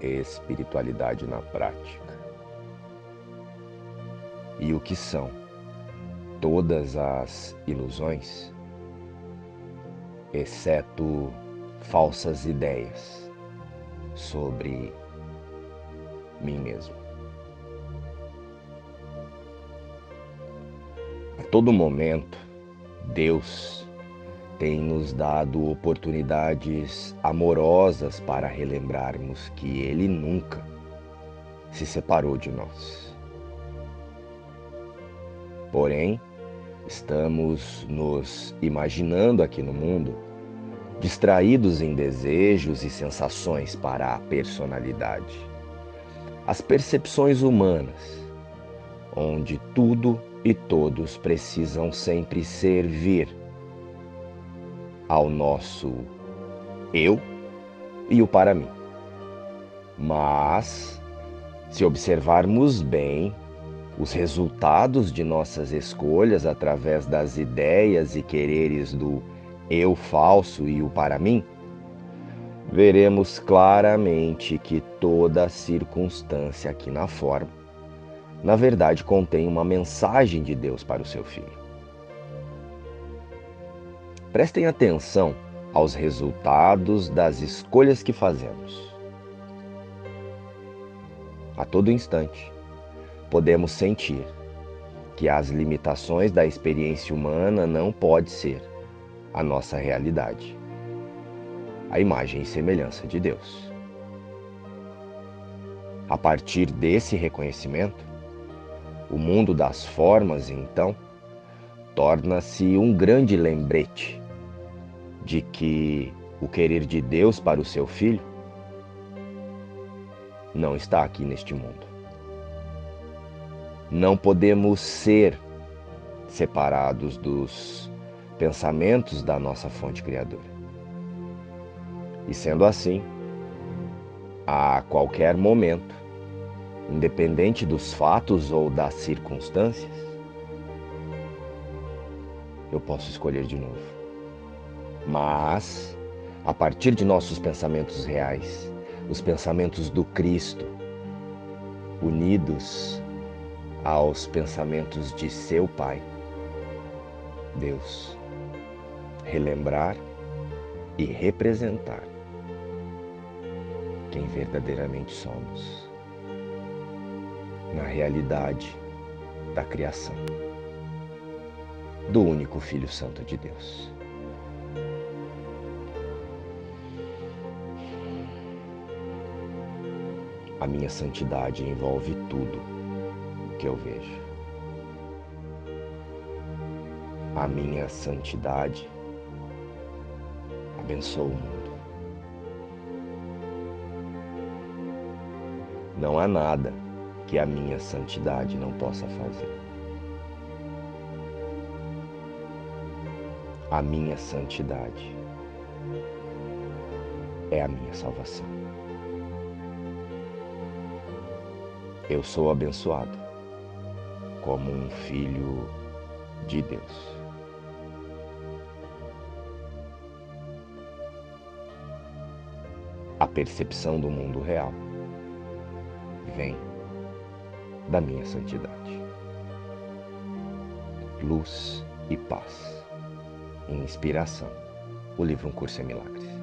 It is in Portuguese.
espiritualidade na prática. E o que são todas as ilusões, exceto falsas ideias sobre mim mesmo. A todo momento, Deus tem nos dado oportunidades amorosas para relembrarmos que Ele nunca se separou de nós. Porém, estamos nos imaginando aqui no mundo, distraídos em desejos e sensações para a personalidade, as percepções humanas, onde tudo e todos precisam sempre servir ao nosso eu e o para mim. Mas, se observarmos bem os resultados de nossas escolhas através das ideias e quereres do eu falso e o para mim, veremos claramente que toda circunstância aqui na forma, na verdade, contém uma mensagem de Deus para o seu filho. Prestem atenção aos resultados das escolhas que fazemos. A todo instante, podemos sentir que as limitações da experiência humana não pode ser a nossa realidade, a imagem e semelhança de Deus. A partir desse reconhecimento, o mundo das formas, então, torna-se um grande lembrete de que o querer de Deus para o seu filho não está aqui neste mundo. Não podemos ser separados dos pensamentos da nossa fonte criadora. E sendo assim, a qualquer momento, independente dos fatos ou das circunstâncias, eu posso escolher de novo. Mas, a partir de nossos pensamentos reais, os pensamentos do Cristo, unidos aos pensamentos de seu Pai, Deus, relembrar e representar quem verdadeiramente somos na realidade da criação do único Filho Santo de Deus. A minha santidade envolve tudo que eu vejo. A minha santidade abençoa o mundo. Não há nada que a minha santidade não possa fazer. A minha santidade é a minha salvação. Eu sou abençoado como um filho de Deus. A percepção do mundo real vem da minha santidade. Luz e paz inspiração. O livro Um Curso em Milagres.